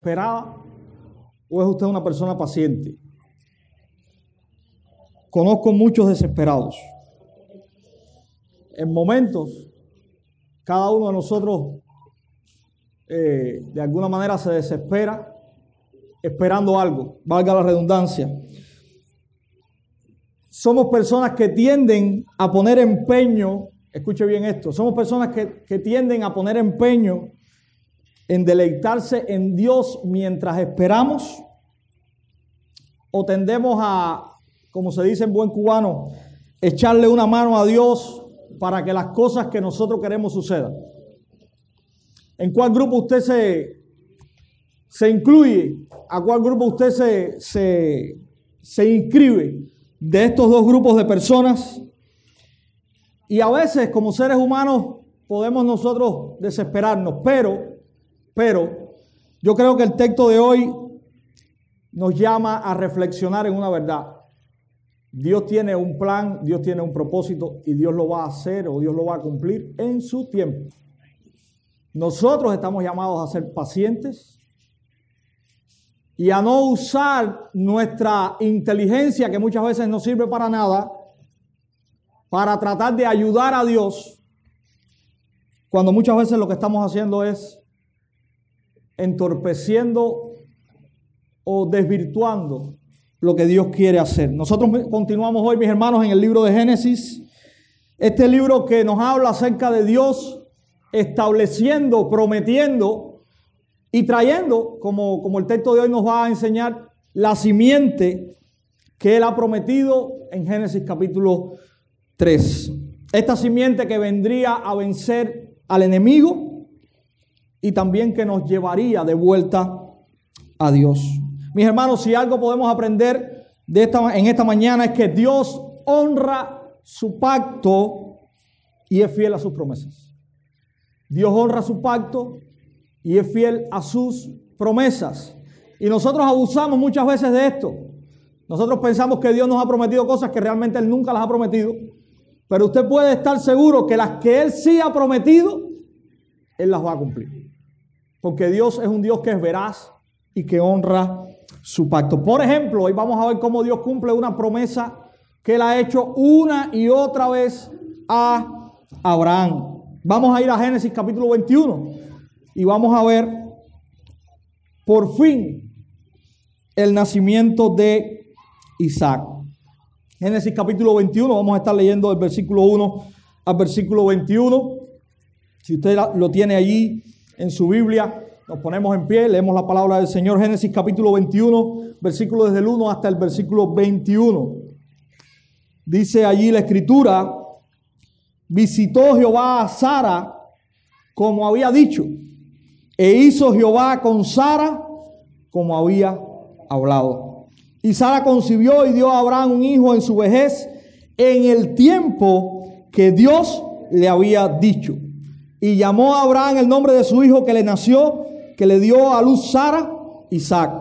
desesperada o es usted una persona paciente? Conozco muchos desesperados. En momentos, cada uno de nosotros eh, de alguna manera se desespera esperando algo, valga la redundancia. Somos personas que tienden a poner empeño, escuche bien esto, somos personas que, que tienden a poner empeño en deleitarse en Dios mientras esperamos o tendemos a, como se dice en buen cubano, echarle una mano a Dios para que las cosas que nosotros queremos sucedan. ¿En cuál grupo usted se, se incluye? ¿A cuál grupo usted se, se, se inscribe de estos dos grupos de personas? Y a veces como seres humanos podemos nosotros desesperarnos, pero, pero yo creo que el texto de hoy nos llama a reflexionar en una verdad. Dios tiene un plan, Dios tiene un propósito y Dios lo va a hacer o Dios lo va a cumplir en su tiempo. Nosotros estamos llamados a ser pacientes y a no usar nuestra inteligencia, que muchas veces no sirve para nada, para tratar de ayudar a Dios, cuando muchas veces lo que estamos haciendo es entorpeciendo o desvirtuando lo que Dios quiere hacer. Nosotros continuamos hoy, mis hermanos, en el libro de Génesis. Este libro que nos habla acerca de Dios estableciendo, prometiendo y trayendo, como, como el texto de hoy nos va a enseñar, la simiente que Él ha prometido en Génesis capítulo 3. Esta simiente que vendría a vencer al enemigo y también que nos llevaría de vuelta a Dios. Mis hermanos, si algo podemos aprender en esta mañana es que Dios honra su pacto y es fiel a sus promesas. Dios honra su pacto y es fiel a sus promesas. Y nosotros abusamos muchas veces de esto. Nosotros pensamos que Dios nos ha prometido cosas que realmente Él nunca las ha prometido. Pero usted puede estar seguro que las que Él sí ha prometido, Él las va a cumplir. Porque Dios es un Dios que es veraz y que honra su pacto. Por ejemplo, hoy vamos a ver cómo Dios cumple una promesa que Él ha hecho una y otra vez a Abraham. Vamos a ir a Génesis capítulo 21 y vamos a ver por fin el nacimiento de Isaac. Génesis capítulo 21, vamos a estar leyendo del versículo 1 al versículo 21. Si usted lo tiene allí en su Biblia, nos ponemos en pie, leemos la palabra del Señor. Génesis capítulo 21, versículo desde el 1 hasta el versículo 21. Dice allí la escritura, visitó Jehová a Sara como había dicho, e hizo Jehová con Sara como había hablado. Y Sara concibió y dio a Abraham un hijo en su vejez en el tiempo que Dios le había dicho. Y llamó a Abraham el nombre de su hijo que le nació, que le dio a luz Sara, Isaac.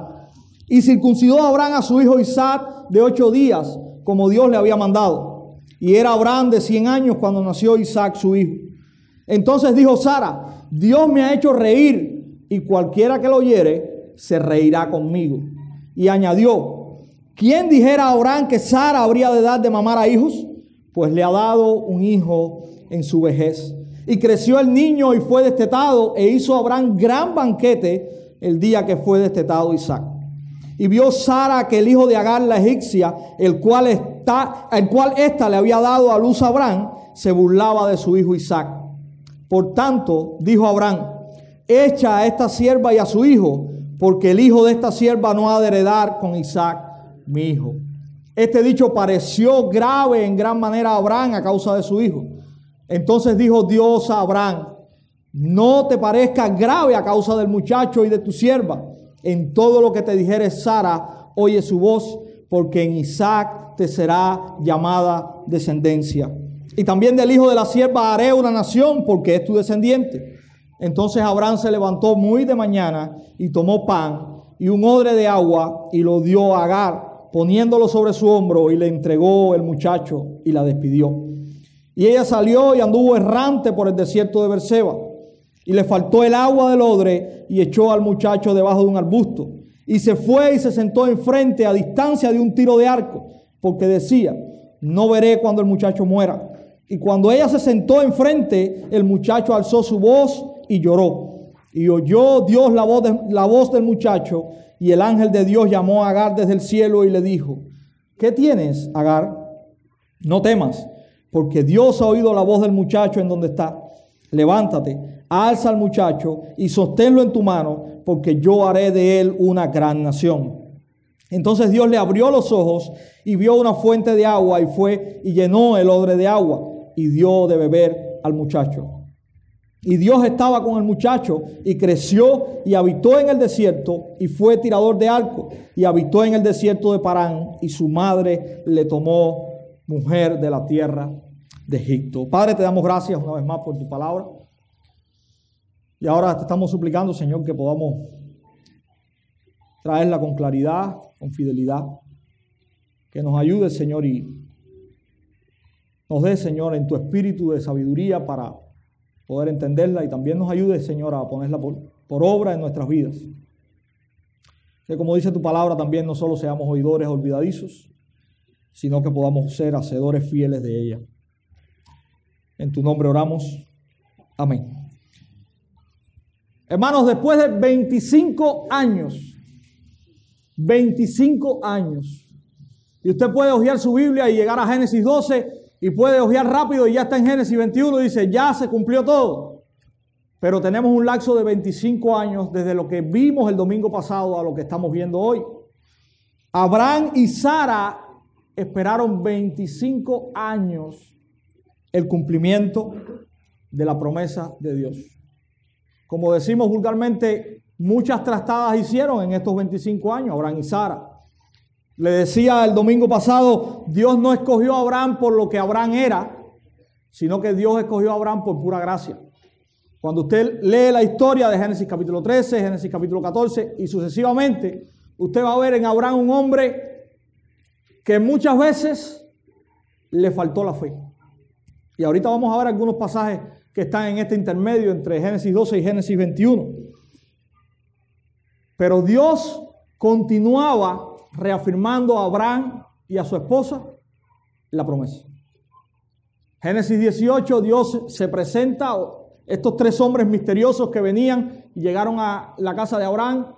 Y circuncidó a Abraham a su hijo Isaac de ocho días, como Dios le había mandado. Y era Abraham de 100 años cuando nació Isaac su hijo. Entonces dijo Sara, Dios me ha hecho reír y cualquiera que lo oyere se reirá conmigo. Y añadió, ¿quién dijera a Abraham que Sara habría de dar de mamar a hijos? Pues le ha dado un hijo en su vejez. Y creció el niño y fue destetado e hizo Abraham gran banquete el día que fue destetado Isaac. Y vio Sara que el hijo de Agar la egipcia, el cual está, el cual ésta le había dado a luz a Abraham, se burlaba de su hijo Isaac. Por tanto, dijo Abraham, echa a esta sierva y a su hijo, porque el hijo de esta sierva no ha de heredar con Isaac, mi hijo. Este dicho pareció grave en gran manera a Abraham a causa de su hijo. Entonces dijo Dios a Abraham, no te parezca grave a causa del muchacho y de tu sierva en todo lo que te dijere Sara, oye su voz, porque en Isaac te será llamada descendencia. Y también del hijo de la sierva haré una nación, porque es tu descendiente. Entonces Abraham se levantó muy de mañana y tomó pan y un odre de agua y lo dio a Agar, poniéndolo sobre su hombro y le entregó el muchacho y la despidió. Y ella salió y anduvo errante por el desierto de Berseba. Y le faltó el agua del odre y echó al muchacho debajo de un arbusto. Y se fue y se sentó enfrente a distancia de un tiro de arco, porque decía, no veré cuando el muchacho muera. Y cuando ella se sentó enfrente, el muchacho alzó su voz y lloró. Y oyó Dios la voz, la voz del muchacho, y el ángel de Dios llamó a Agar desde el cielo y le dijo, ¿qué tienes, Agar? No temas, porque Dios ha oído la voz del muchacho en donde está. Levántate, alza al muchacho y sosténlo en tu mano, porque yo haré de él una gran nación. Entonces Dios le abrió los ojos y vio una fuente de agua y fue y llenó el odre de agua y dio de beber al muchacho. Y Dios estaba con el muchacho y creció y habitó en el desierto y fue tirador de arco y habitó en el desierto de Parán y su madre le tomó mujer de la tierra de Egipto. Padre, te damos gracias una vez más por tu palabra. Y ahora te estamos suplicando, Señor, que podamos traerla con claridad, con fidelidad. Que nos ayude, Señor, y nos dé, Señor, en tu espíritu de sabiduría para poder entenderla y también nos ayude, Señor, a ponerla por, por obra en nuestras vidas. Que como dice tu palabra, también no solo seamos oidores olvidadizos, sino que podamos ser hacedores fieles de ella. En tu nombre oramos. Amén. Hermanos, después de 25 años, 25 años, y usted puede hojear su Biblia y llegar a Génesis 12 y puede ojear rápido y ya está en Génesis 21 y dice, ya se cumplió todo. Pero tenemos un lapso de 25 años desde lo que vimos el domingo pasado a lo que estamos viendo hoy. Abraham y Sara esperaron 25 años el cumplimiento de la promesa de Dios. Como decimos vulgarmente, muchas trastadas hicieron en estos 25 años Abraham y Sara. Le decía el domingo pasado, Dios no escogió a Abraham por lo que Abraham era, sino que Dios escogió a Abraham por pura gracia. Cuando usted lee la historia de Génesis capítulo 13, Génesis capítulo 14 y sucesivamente, usted va a ver en Abraham un hombre que muchas veces le faltó la fe. Y ahorita vamos a ver algunos pasajes que están en este intermedio entre Génesis 12 y Génesis 21. Pero Dios continuaba reafirmando a Abraham y a su esposa la promesa. Génesis 18, Dios se presenta, estos tres hombres misteriosos que venían y llegaron a la casa de Abraham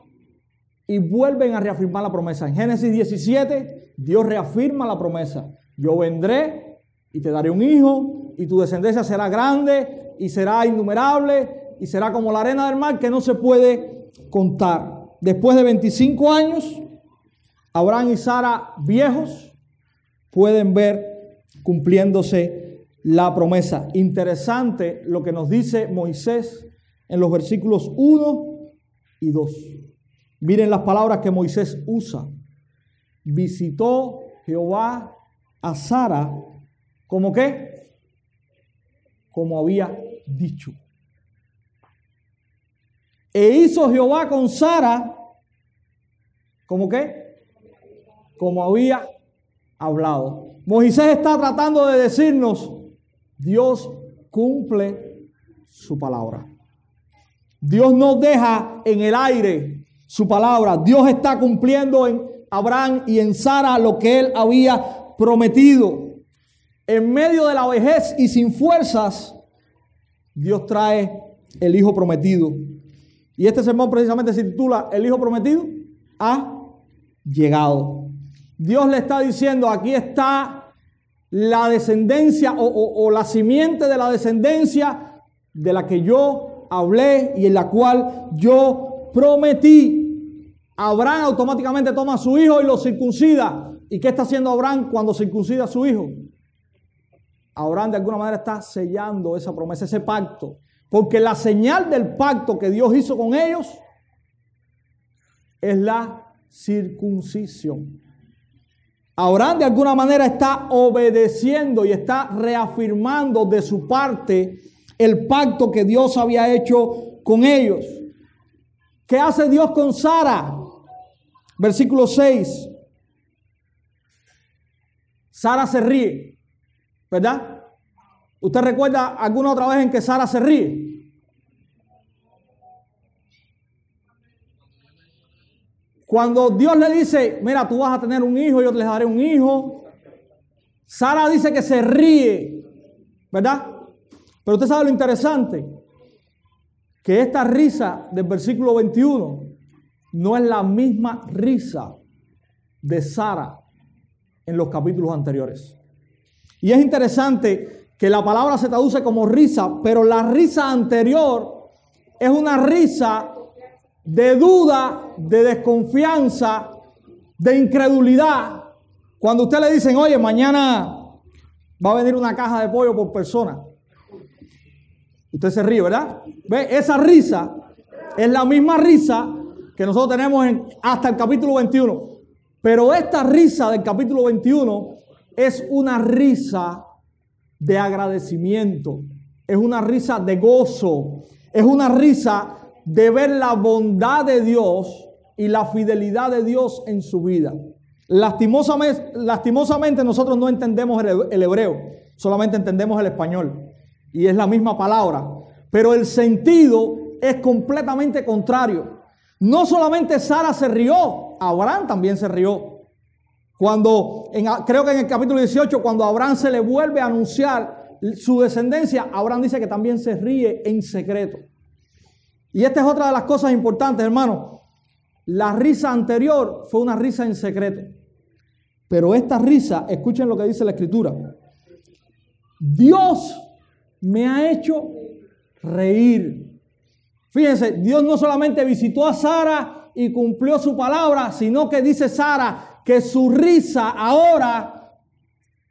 y vuelven a reafirmar la promesa. En Génesis 17, Dios reafirma la promesa. Yo vendré y te daré un hijo y tu descendencia será grande y será innumerable y será como la arena del mar que no se puede contar. Después de 25 años, Abraham y Sara, viejos, pueden ver cumpliéndose la promesa. Interesante lo que nos dice Moisés en los versículos 1 y 2. Miren las palabras que Moisés usa. Visitó Jehová a Sara como que, como había dicho. E hizo Jehová con Sara como que, como había hablado. Moisés está tratando de decirnos, Dios cumple su palabra. Dios no deja en el aire su palabra. Dios está cumpliendo en Abraham y en Sara lo que él había prometido. En medio de la vejez y sin fuerzas, Dios trae el hijo prometido. Y este sermón precisamente se titula El hijo prometido ha llegado. Dios le está diciendo, aquí está la descendencia o, la simiente de la descendencia de la que yo hablé y en la cual yo prometí. Abraham automáticamente toma a su hijo y lo circuncida. ¿Y qué está haciendo Abraham cuando circuncida a su hijo? Abraham de alguna manera está sellando esa promesa, ese pacto. Porque la señal del pacto que Dios hizo con ellos es la circuncisión. Abraham de alguna manera está obedeciendo y está reafirmando de su parte el pacto que Dios había hecho con ellos. ¿Qué hace Dios con Sara? Versículo 6. Sara se ríe, ¿verdad? ¿Usted recuerda alguna otra vez en que Sara se ríe? Cuando Dios le dice, mira, tú vas a tener un hijo, yo te les daré un hijo. Sara dice que se ríe, ¿verdad? Pero usted sabe lo interesante, que esta risa del versículo 21 no es la misma risa de Sara en los capítulos anteriores. Y es interesante que la palabra se traduce como risa, pero la risa anterior es una risa de duda, de desconfianza, de incredulidad. Cuando usted le dicen, oye, mañana va a venir una caja de pollo por persona. Usted se ríe, ¿verdad? ¿Ve? Esa risa es la misma risa que nosotros tenemos en, hasta el capítulo 21. Pero esta risa del capítulo 21 es una risa de agradecimiento, es una risa de gozo, es una risa de ver la bondad de Dios y la fidelidad de Dios en su vida. Lastimosamente, lastimosamente nosotros no entendemos el, hebreo, solamente entendemos el español. Y es la misma palabra. Pero el sentido es completamente contrario. No solamente Sara se rió, Abraham también se rió. Cuando, creo que en el capítulo 18, cuando Abraham se le vuelve a anunciar su descendencia, Abraham dice que también se ríe en secreto. Y esta es otra de las cosas importantes, hermano. La risa anterior fue una risa en secreto. Pero esta risa, escuchen lo que dice la escritura. Dios me ha hecho reír. Fíjense, Dios no solamente visitó a Sara y cumplió su palabra, sino que dice Sara que su risa ahora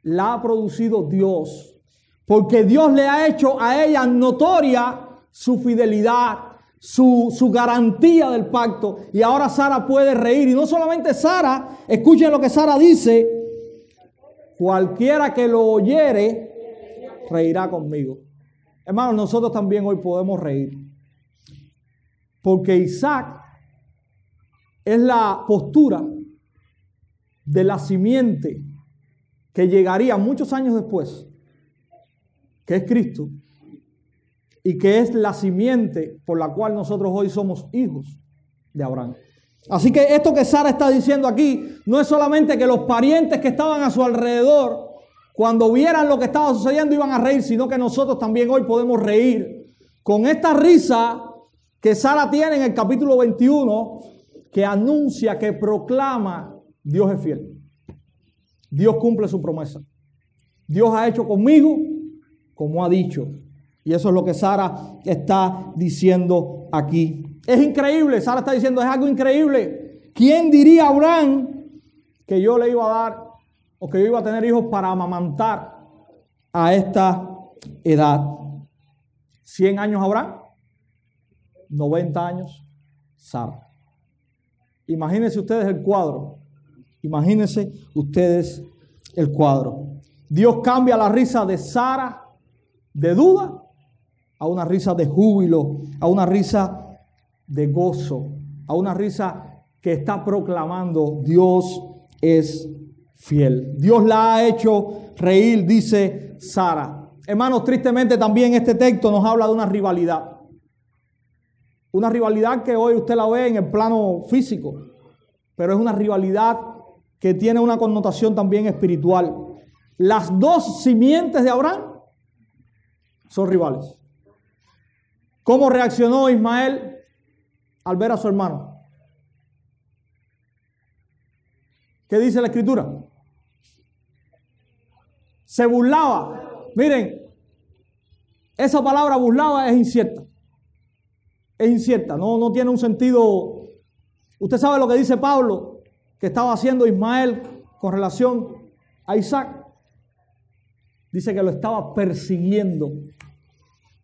la ha producido Dios. Porque Dios le ha hecho a ella notoria su fidelidad, su, garantía del pacto. Y ahora Sara puede reír. Y no solamente Sara, escuchen lo que Sara dice. Cualquiera que lo oyere, reirá conmigo. Hermanos, nosotros también hoy podemos reír. Porque Isaac es la postura de la simiente que llegaría muchos años después, que es Cristo, y que es la simiente por la cual nosotros hoy somos hijos de Abraham. Así que esto que Sara está diciendo aquí no es solamente que los parientes que estaban a su alrededor, cuando vieran lo que estaba sucediendo, iban a reír, sino que nosotros también hoy podemos reír con esta risa que Sara tiene en el capítulo 21, que anuncia, que proclama, Dios es fiel. Dios cumple su promesa. Dios ha hecho conmigo como ha dicho. Y eso es lo que Sara está diciendo aquí. Es increíble, Sara está diciendo, es algo increíble. ¿Quién diría a Abraham que yo le iba a dar o que yo iba a tener hijos para amamantar a esta edad? ¿100 años Abraham? 90 años Sara. Imagínense ustedes el cuadro. Imagínense ustedes el cuadro. Dios cambia la risa de Sara de duda a una risa de júbilo, a una risa de gozo, a una risa que está proclamando Dios es fiel. Dios la ha hecho reír, dice Sara. Hermanos, tristemente también este texto nos habla de una rivalidad. Una rivalidad que hoy usted la ve en el plano físico, pero es una rivalidad que tiene una connotación también espiritual. Las dos simientes de Abraham son rivales. ¿Cómo reaccionó Ismael al ver a su hermano? ¿Qué dice la escritura? Se burlaba. Miren, esa palabra burlaba es incierta. Es incierta, no, no tiene un sentido. Usted sabe lo que dice Pablo, que estaba haciendo Ismael con relación a Isaac. Dice que lo estaba persiguiendo.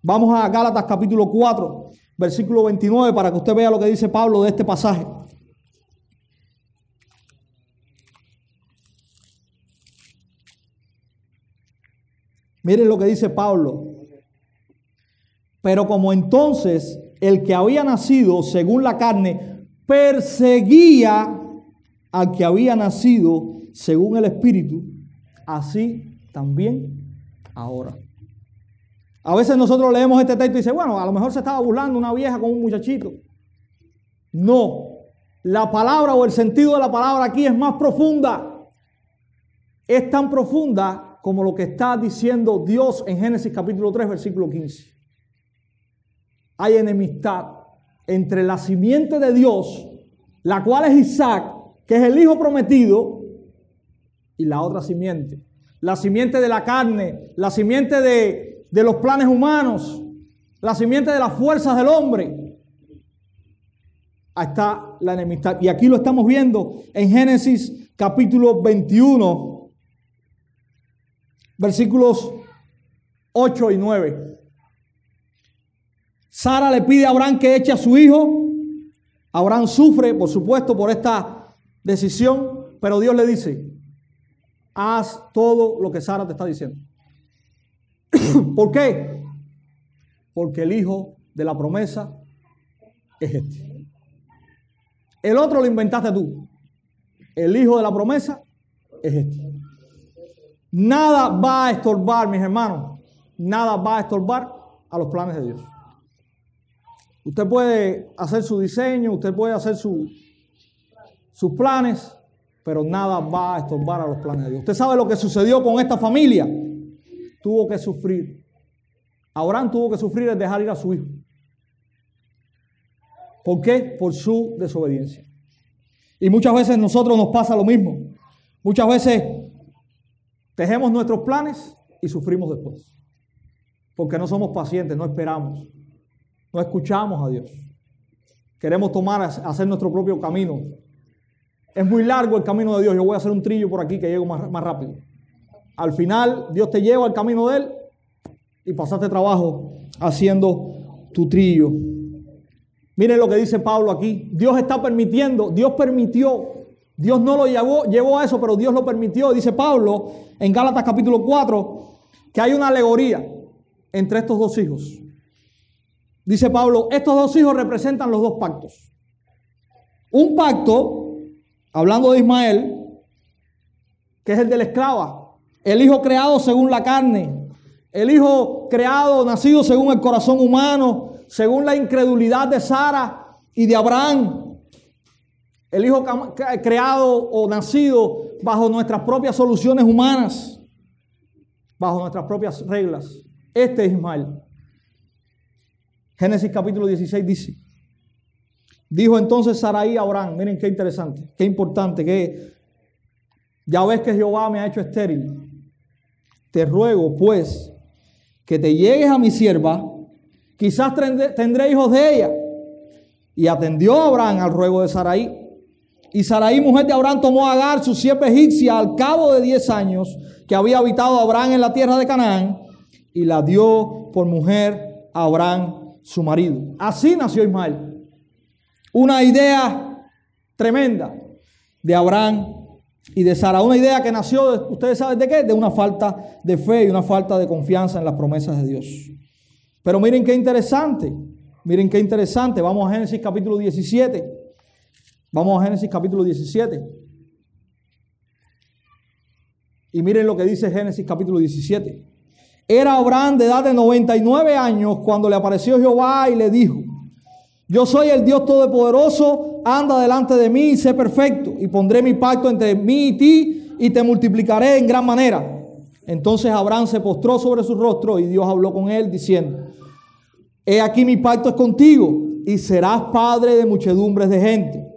Vamos a Gálatas capítulo 4, versículo 29, para que usted vea lo que dice Pablo de este pasaje. Miren lo que dice Pablo. Pero como entonces el que había nacido según la carne perseguía al que había nacido según el Espíritu, así también ahora. A veces nosotros leemos este texto y dice, bueno, a lo mejor se estaba burlando una vieja con un muchachito. No, la palabra o el sentido de la palabra aquí es más profunda. Es tan profunda como lo que está diciendo Dios en Génesis capítulo 3, versículo 15. Hay enemistad entre la simiente de Dios, la cual es Isaac, que es el hijo prometido, y la otra simiente. La simiente de la carne, la simiente de, de los planes humanos, la simiente de las fuerzas del hombre está la enemistad. Y aquí lo estamos viendo en Génesis capítulo 21, versículos 8 y 9. Sara le pide a Abraham que eche a su hijo. Abraham sufre, por supuesto, por esta decisión, pero Dios le dice, haz todo lo que Sara te está diciendo. ¿Por qué? Porque el hijo de la promesa es este. El otro lo inventaste tú. El hijo de la promesa es este. Nada va a estorbar, mis hermanos. Nada va a estorbar a los planes de Dios. Usted puede hacer su diseño, usted puede hacer su, sus planes, pero nada va a estorbar a los planes de Dios. Usted sabe lo que sucedió con esta familia. Tuvo que sufrir. Abraham tuvo que sufrir el dejar ir a su hijo. ¿Por qué? Por su desobediencia. Y muchas veces nosotros nos pasa lo mismo. Muchas veces tejemos nuestros planes y sufrimos después. Porque no somos pacientes, no esperamos, no escuchamos a Dios. Queremos tomar, hacer nuestro propio camino. Es muy largo el camino de Dios. Yo voy a hacer un trillo por aquí que llego más, rápido. Al final, Dios te lleva al camino de Él y pasaste trabajo haciendo tu trillo. Miren lo que dice Pablo aquí. Dios está permitiendo, Dios permitió, Dios no lo llevó, llevó a eso, pero Dios lo permitió. Dice Pablo en Gálatas capítulo 4 que hay una alegoría entre estos dos hijos. Dice Pablo, estos dos hijos representan los dos pactos. Un pacto, hablando de Ismael, que es el de la esclava, el hijo creado según la carne, el hijo creado, nacido según el corazón humano, según la incredulidad de Sara y de Abraham. El hijo creado o nacido bajo nuestras propias soluciones humanas, bajo nuestras propias reglas. Este es Ismael. Génesis capítulo 16 dice, dijo entonces Saraí a Abraham, miren qué interesante, qué importante, que ya ves que Jehová me ha hecho estéril. Te ruego pues que te llegues a mi sierva quizás tendré hijos de ella. Y atendió Abraham al ruego de Saraí. Y Saraí, mujer de Abraham, tomó a Agar, su sierva egipcia, al cabo de diez años que había habitado Abraham en la tierra de Canaán, y la dio por mujer a Abraham, su marido. Así nació Ismael. Una idea tremenda de Abraham y de Sara. Una idea que nació, ustedes saben de qué, de una falta de fe y una falta de confianza en las promesas de Dios. Pero miren qué interesante. Miren qué interesante. Vamos a Génesis capítulo 17. Vamos a Génesis capítulo 17. Y miren lo que dice Génesis capítulo 17. Era Abraham de edad de 99 años cuando le apareció Jehová y le dijo, yo soy el Dios Todopoderoso, anda delante de mí y sé perfecto, y pondré mi pacto entre mí y ti y te multiplicaré en gran manera. Entonces Abraham se postró sobre su rostro y Dios habló con él diciendo, He aquí mi pacto es contigo y serás padre de muchedumbres de gente.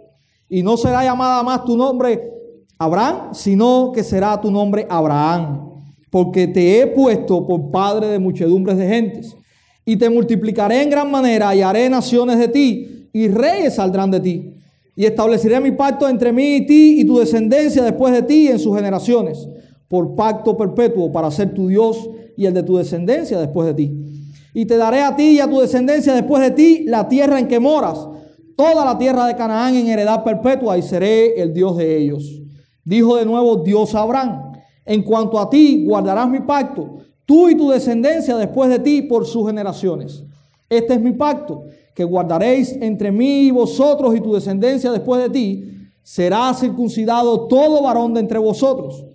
Y no será llamada más tu nombre Abraham, sino que será tu nombre Abraham, porque te he puesto por padre de muchedumbres de gentes. Y te multiplicaré en gran manera y haré naciones de ti, y reyes saldrán de ti. Y estableceré mi pacto entre mí y ti y tu descendencia después de ti en sus generaciones, por pacto perpetuo para ser tu Dios y el de tu descendencia después de ti y te daré a ti y a tu descendencia después de ti la tierra en que moras, toda la tierra de Canaán en heredad perpetua, y seré el Dios de ellos. Dijo de nuevo Dios a Abraham, en cuanto a ti guardarás mi pacto, tú y tu descendencia después de ti por sus generaciones. Este es mi pacto, que guardaréis entre mí y vosotros y tu descendencia después de ti. Será circuncidado todo varón de entre vosotros.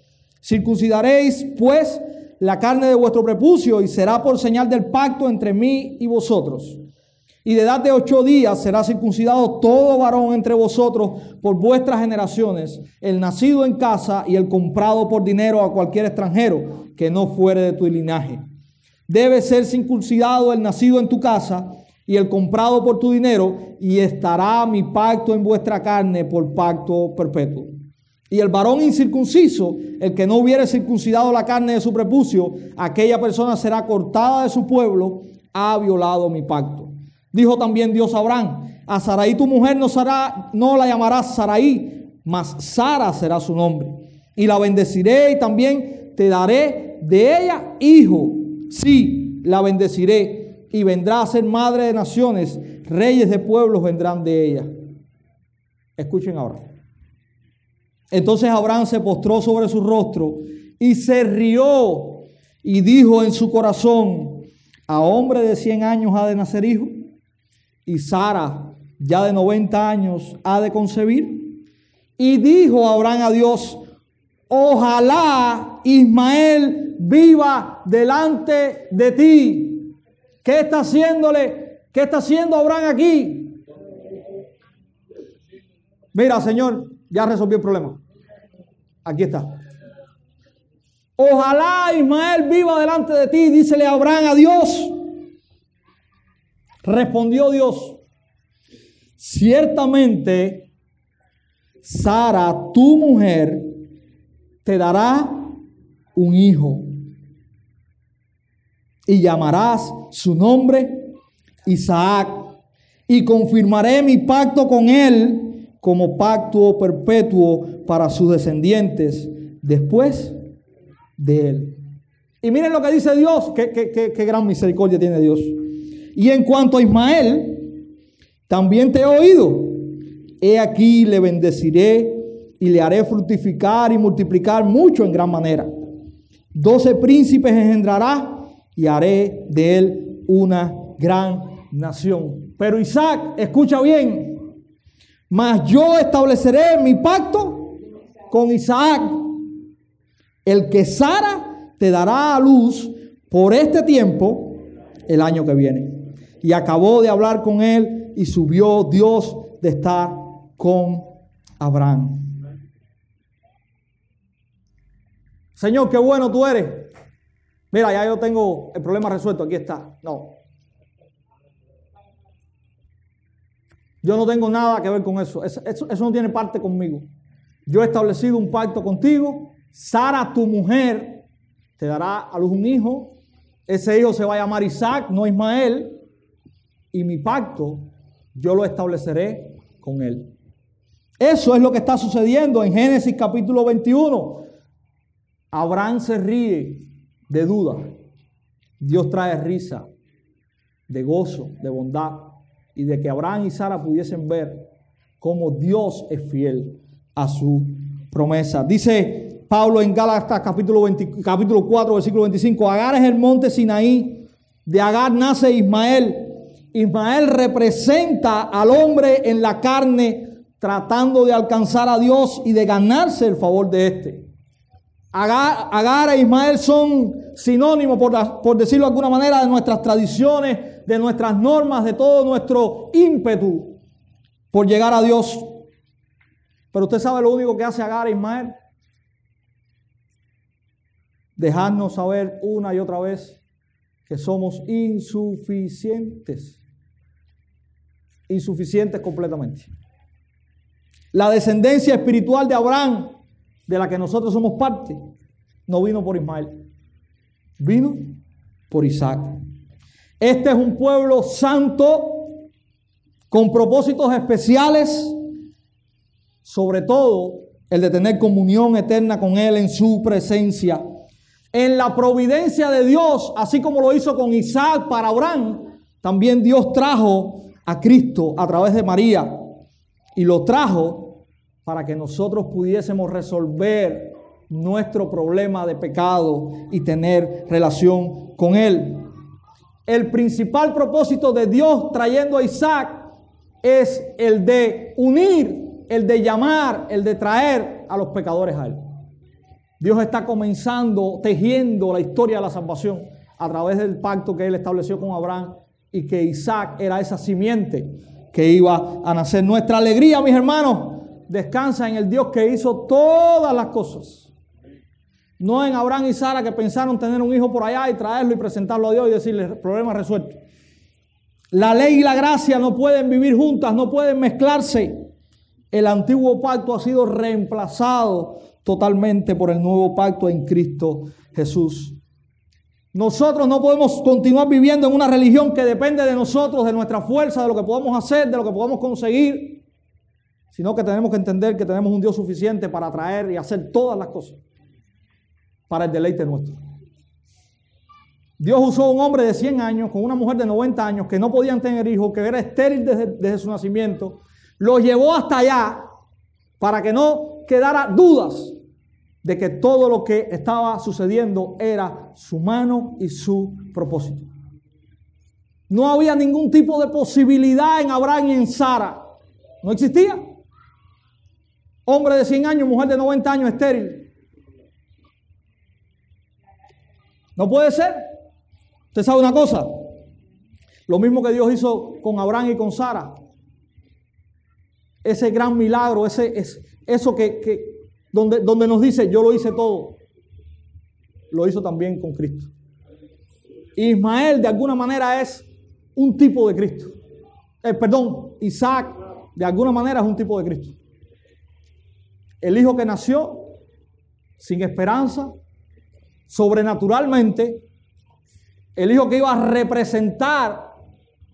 Circuncidaréis, pues, la carne de vuestro prepucio y será por señal del pacto entre mí y vosotros. Y de edad de ocho días será circuncidado todo varón entre vosotros por vuestras generaciones, el nacido en casa y el comprado por dinero a cualquier extranjero que no fuere de tu linaje. Debe ser circuncidado el nacido en tu casa y el comprado por tu dinero, y estará mi pacto en vuestra carne por pacto perpetuo. Y el varón incircunciso, el que no hubiere circuncidado la carne de su prepucio, aquella persona será cortada de su pueblo, ha violado mi pacto. Dijo también Dios a Abraham, a Saraí tu mujer no, será, no la llamarás Saraí, mas Sara será su nombre. Y la bendeciré y también te daré de ella hijo. Sí, la bendeciré y vendrá a ser madre de naciones, reyes de pueblos vendrán de ella. Escuchen ahora. Entonces Abraham se postró sobre su rostro y se rió y dijo en su corazón, a hombre de 100 años ha de nacer hijo y Sara ya de 90 años ha de concebir. Y dijo Abraham a Dios, ojalá Ismael viva delante de ti. ¿Qué está haciéndole? ¿Qué está haciendo Abraham aquí? Mira, Señor, ya resolvió el problema. Aquí está. Ojalá Ismael viva delante de ti, dícele Abraham a Dios. Respondió Dios, ciertamente Sara, tu mujer, te dará un hijo y llamarás su nombre Isaac y confirmaré mi pacto con él como pacto perpetuo para sus descendientes después de él. Y miren lo que dice Dios, qué, qué, gran misericordia tiene Dios. Y en cuanto a Ismael, también te he oído. He aquí le bendeciré y le haré fructificar y multiplicar mucho en gran manera. Doce príncipes engendrará y haré de él una gran nación. Pero Isaac, escucha bien, mas yo estableceré mi pacto con Isaac, el que Sara te dará a luz por este tiempo el año que viene. Y acabó de hablar con él y subió Dios de estar con Abraham. Señor, qué bueno tú eres. Mira, ya yo tengo el problema resuelto, aquí está. No, Yo no tengo nada que ver con eso. Eso, no tiene parte conmigo. Yo he establecido un pacto contigo. Sara, tu mujer, te dará a luz un hijo. Ese hijo se va a llamar Isaac, no Ismael. Y mi pacto yo lo estableceré con él. Eso es lo que está sucediendo en Génesis capítulo 21. Abraham se ríe de duda. Dios trae risa, de gozo, de bondad y de que Abraham y Sara pudiesen ver cómo Dios es fiel a su promesa. Dice Pablo en Gálatas capítulo, capítulo 4, versículo 25, Agar es el monte Sinaí, de Agar nace Ismael. Ismael representa al hombre en la carne tratando de alcanzar a Dios y de ganarse el favor de éste. Agar, Agar e Ismael son sinónimos, por, por decirlo de alguna manera, de nuestras tradiciones, de nuestras normas, de todo nuestro ímpetu por llegar a Dios. Pero usted sabe lo único que hace Agar e Ismael. Dejarnos saber una y otra vez que somos insuficientes. Insuficientes completamente. La descendencia espiritual de Abraham, de la que nosotros somos parte, no vino por Ismael, vino por Isaac. Este es un pueblo santo con propósitos especiales, sobre todo el de tener comunión eterna con Él en su presencia. En la providencia de Dios, así como lo hizo con Isaac para Abraham, también Dios trajo a Cristo a través de María y lo trajo para que nosotros pudiésemos resolver nuestro problema de pecado y tener relación con Él. El principal propósito de Dios trayendo a Isaac es el de unir, el de llamar, el de traer a los pecadores a Él. Dios está comenzando, tejiendo la historia de la salvación a través del pacto que Él estableció con Abraham y que Isaac era esa simiente que iba a nacer. Nuestra alegría, mis hermanos, descansa en el Dios que hizo todas las cosas. No en Abraham y Sara que pensaron tener un hijo por allá y traerlo y presentarlo a Dios y decirle, problema resuelto. La ley y la gracia no pueden vivir juntas, no pueden mezclarse. El antiguo pacto ha sido reemplazado totalmente por el nuevo pacto en Cristo Jesús. Nosotros no podemos continuar viviendo en una religión que depende de nosotros, de nuestra fuerza, de lo que podemos hacer, de lo que podemos conseguir, sino que tenemos que entender que tenemos un Dios suficiente para traer y hacer todas las cosas para el deleite nuestro. Dios usó a un hombre de 100 años con una mujer de 90 años que no podían tener hijos, que era estéril desde, desde su nacimiento, lo llevó hasta allá para que no quedara dudas de que todo lo que estaba sucediendo era su mano y su propósito. No había ningún tipo de posibilidad en Abraham y en Sara. No existía. Hombre de 100 años, mujer de 90 años, estéril. No puede ser. Usted sabe una cosa. Lo mismo que Dios hizo con Abraham y con Sara. Ese gran milagro, ese, es, eso que donde, donde nos dice, yo lo hice todo, lo hizo también con Cristo. Ismael de alguna manera es un tipo de Cristo. Eh, perdón, Isaac de alguna manera es un tipo de Cristo. El hijo que nació sin esperanza, sobrenaturalmente, el hijo que iba a representar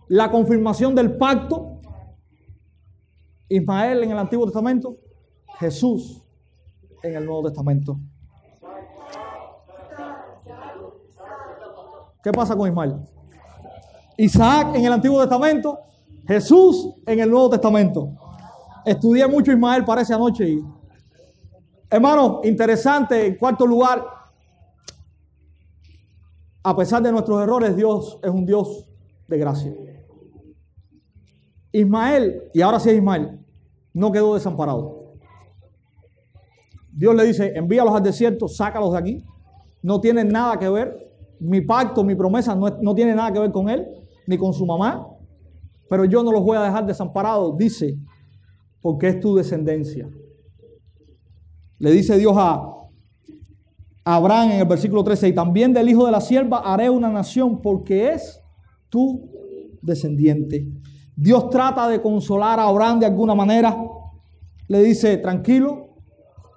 la confirmación del pacto, Ismael en el Antiguo Testamento, Jesús en el Nuevo Testamento. ¿Qué pasa con Ismael? Isaac en el Antiguo Testamento, Jesús en el Nuevo Testamento. Estudié mucho Ismael para esa noche y hermano, interesante, en cuarto lugar, a pesar de nuestros errores, Dios es un Dios de gracia. Ismael, y ahora sí Ismael, no quedó desamparado. Dios le dice, envíalos al desierto, sácalos de aquí. No tienen nada que ver. Mi pacto, mi promesa no, no tiene nada que ver con él, ni con su mamá. Pero yo no los voy a dejar desamparados, dice, porque es tu descendencia. Le dice Dios a Abraham en el versículo 13, y también del hijo de la sierva haré una nación porque es tu descendiente. Dios trata de consolar a Abraham de alguna manera. Le dice, tranquilo,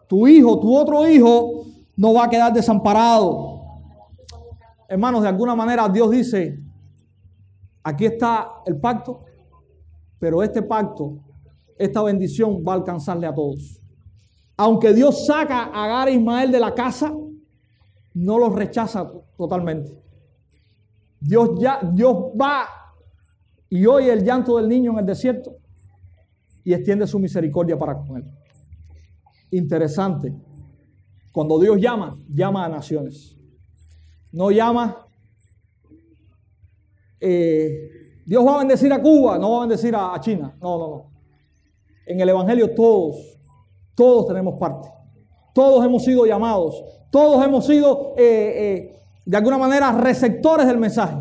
tu hijo, tu otro hijo, no va a quedar desamparado. Hermanos, de alguna manera Dios dice, aquí está el pacto, pero este pacto, esta bendición va a alcanzarle a todos. Aunque Dios saca a Agar e Ismael de la casa, no los rechaza totalmente. Dios ya, Dios va y oye el llanto del niño en el desierto y extiende su misericordia para con él interesante. Cuando Dios llama, llama a naciones. No llama, eh, Dios va a bendecir a Cuba, no va a bendecir a, China. No, no, no. En el Evangelio todos, todos tenemos parte. Todos hemos sido llamados. Todos hemos sido, eh, eh, de alguna manera, receptores del mensaje.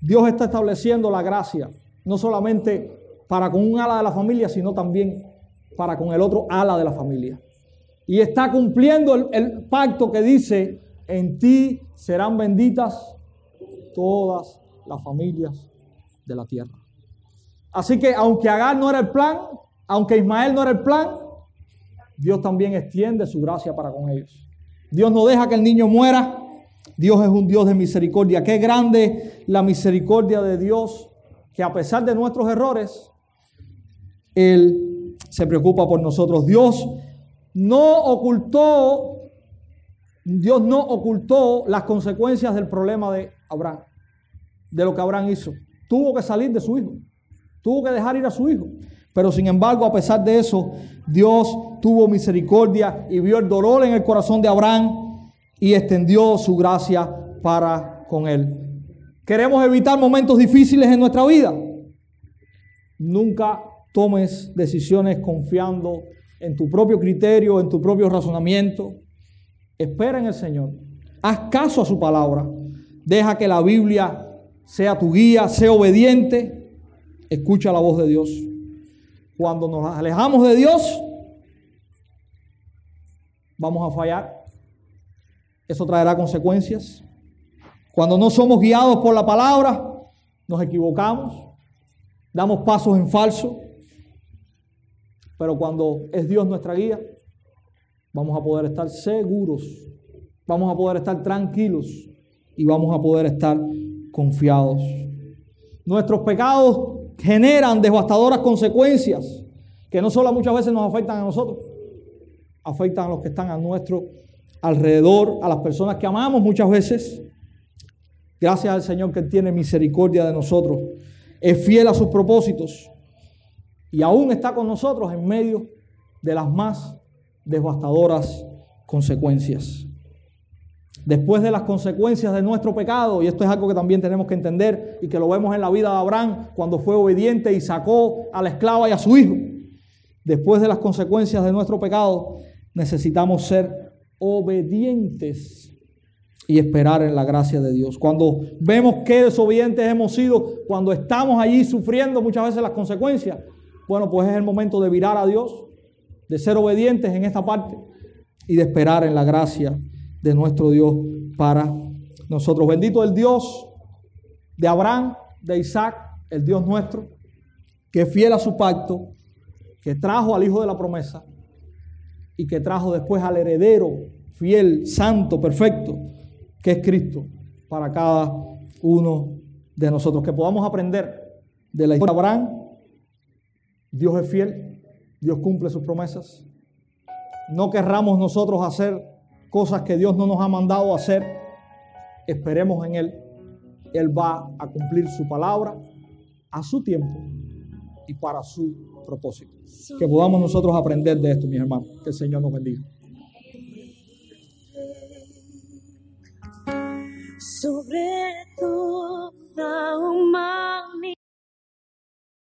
Dios está estableciendo la gracia, no solamente para con un ala de la familia, sino también para con el otro ala de la familia. Y está cumpliendo el, pacto que dice, en ti serán benditas todas las familias de la tierra. Así que aunque Agar no era el plan, aunque Ismael no era el plan, Dios también extiende su gracia para con ellos. Dios no deja que el niño muera. Dios es un Dios de misericordia. Qué grande la misericordia de Dios, que a pesar de nuestros errores, Él se preocupa por nosotros. Dios no ocultó, Dios no ocultó las consecuencias del problema de Abraham, de lo que Abraham hizo. Tuvo que salir de su hijo, tuvo que dejar ir a su hijo. Pero sin embargo, a pesar de eso, Dios tuvo misericordia y vio el dolor en el corazón de Abraham y extendió su gracia para con él. ¿Queremos evitar momentos difíciles en nuestra vida? Nunca tomes decisiones confiando en tu propio criterio, en tu propio razonamiento. Espera en el Señor. Haz caso a su palabra. Deja que la Biblia sea tu guía, sea obediente, escucha la voz de Dios. Cuando nos alejamos de Dios, vamos a fallar. Eso traerá consecuencias. Cuando no somos guiados por la palabra, nos equivocamos, damos pasos en falso. Pero cuando es Dios nuestra guía, vamos a poder estar seguros, vamos a poder estar tranquilos y vamos a poder estar confiados. Nuestros pecados generan devastadoras consecuencias que no solo muchas veces nos afectan a nosotros, afectan a los que están a nuestro alrededor, a las personas que amamos muchas veces. Gracias al Señor que tiene misericordia de nosotros, es fiel a sus propósitos y aún está con nosotros en medio de las más devastadoras consecuencias. Después de las consecuencias de nuestro pecado, y esto es algo que también tenemos que entender y que lo vemos en la vida de Abraham cuando fue obediente y sacó a la esclava y a su hijo. Después de las consecuencias de nuestro pecado, necesitamos ser obedientes y esperar en la gracia de Dios. Cuando vemos qué desobedientes hemos sido, cuando estamos allí sufriendo muchas veces las consecuencias, bueno, pues es el momento de virar a Dios, de ser obedientes en esta parte y de esperar en la gracia de nuestro Dios para nosotros. Bendito el Dios de Abraham, de Isaac, el Dios nuestro, que es fiel a su pacto, que trajo al Hijo de la promesa y que trajo después al heredero fiel, santo, perfecto, que es Cristo, para cada uno de nosotros. Que podamos aprender de la historia de Abraham. Dios es fiel, Dios cumple sus promesas. No querramos nosotros hacer cosas que Dios no nos ha mandado hacer, esperemos en Él. Él va a cumplir su palabra a su tiempo y para su propósito. Que podamos nosotros aprender de esto, mis hermanos. Que el Señor nos bendiga. Sobre tu